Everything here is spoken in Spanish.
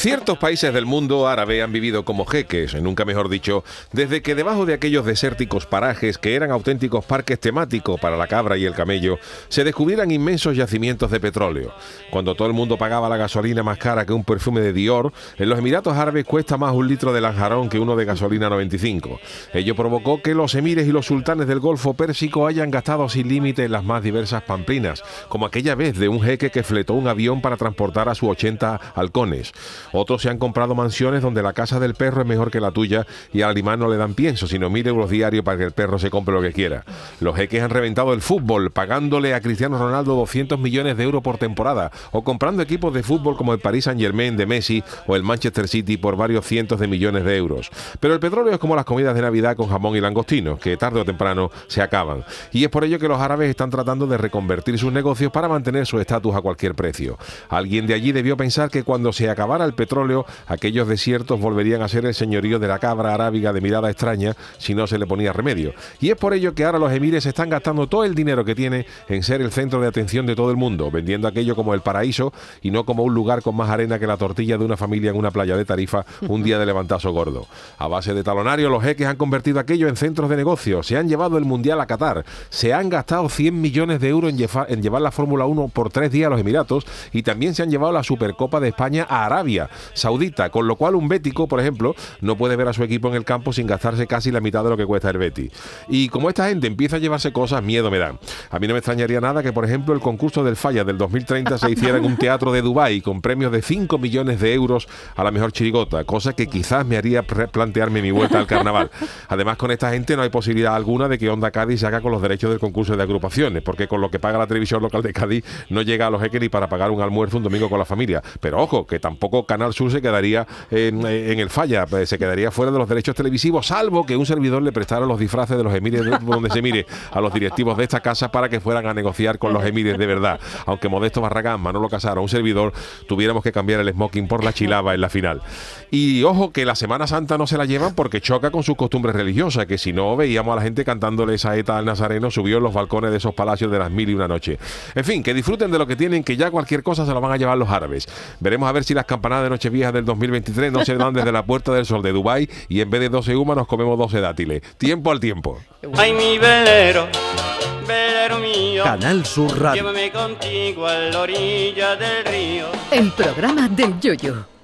Ciertos países del mundo árabe han vivido como jeques, nunca mejor dicho, desde que debajo de aquellos desérticos parajes que eran auténticos parques temáticos para la cabra y el camello, se descubrieran inmensos yacimientos de petróleo. Cuando todo el mundo pagaba la gasolina más cara que un perfume de Dior, en los Emiratos Árabes cuesta más un litro de lanjarón que uno de gasolina 95. Ello provocó que los emires y los sultanes del Golfo Pérsico hayan gastado sin límite en las más diversas pamplinas, como aquella vez de un jeque que fletó un avión para transportar a sus 80 halcones. Otros se han comprado mansiones donde la casa del perro es mejor que la tuya y al animal no le dan pienso, sino mil euros diarios para que el perro se compre lo que quiera. Los jeques han reventado el fútbol, pagándole a Cristiano Ronaldo 200 millones de euros por temporada, o comprando equipos de fútbol como el Paris Saint Germain de Messi o el Manchester City por varios cientos de millones de euros. Pero el petróleo es como las comidas de Navidad con jamón y langostinos, que tarde o temprano se acaban. Y es por ello que los árabes están tratando de reconvertir sus negocios para mantener su estatus a cualquier precio. Alguien de allí debió pensar que cuando se acabara el petróleo, aquellos desiertos volverían a ser el señorío de la cabra arábiga de mirada extraña si no se le ponía remedio. Y es por ello que ahora los emires están gastando todo el dinero que tiene en ser el centro de atención de todo el mundo, vendiendo aquello como el paraíso y no como un lugar con más arena que la tortilla de una familia en una playa de Tarifa un día de levantazo gordo. A base de talonario, los jeques han convertido aquello en centros de negocio, se han llevado el Mundial a Qatar, se han gastado 100 millones de euros en, en llevar la Fórmula 1 por tres días a los Emiratos y también se han llevado la Supercopa de España a Arabia Saudita, con lo cual un bético, por ejemplo, no puede ver a su equipo en el campo sin gastarse casi la mitad de lo que cuesta el Betis. Y como esta gente empieza a llevarse cosas, miedo me da. A mí no me extrañaría nada que, por ejemplo, el concurso del Falla del 2030 se hiciera en un teatro de Dubái con premios de 5 millones de euros a la mejor chirigota, cosa que quizás me haría plantearme mi vuelta al carnaval. Además, con esta gente no hay posibilidad alguna de que Onda Cádiz se haga con los derechos del concurso de agrupaciones, porque con lo que paga la televisión local de Cádiz no llega a los jeques para pagar un almuerzo un domingo con la familia. Pero ojo, que tampoco Canal Sur se quedaría en, el falla, pues, se quedaría fuera de los derechos televisivos, salvo que un servidor le prestara los disfraces de los emires donde se mire a los directivos de esta casa para que fueran a negociar con los emires de verdad. Aunque Modesto Barragán, Manolo Casaro, un servidor, tuviéramos que cambiar el smoking por la chilaba en la final. Y ojo que la Semana Santa no se la llevan porque choca con sus costumbres religiosas, que si no veíamos a la gente cantándole esa eta al Nazareno subió en los balcones de esos palacios de las mil y una noche. En fin, que disfruten de lo que tienen, que ya cualquier cosa se lo van a llevar los árabes. Veremos a ver si las campanadas de Nochevieja del 2023 no se dan desde la Puerta del Sol de Dubai y en vez de 12 humas nos comemos 12 dátiles. Tiempo al tiempo. Ay, mi velero, velero mío. Canal Sur Radio. Llévame contigo a la orilla del río. El programa del Yoyo.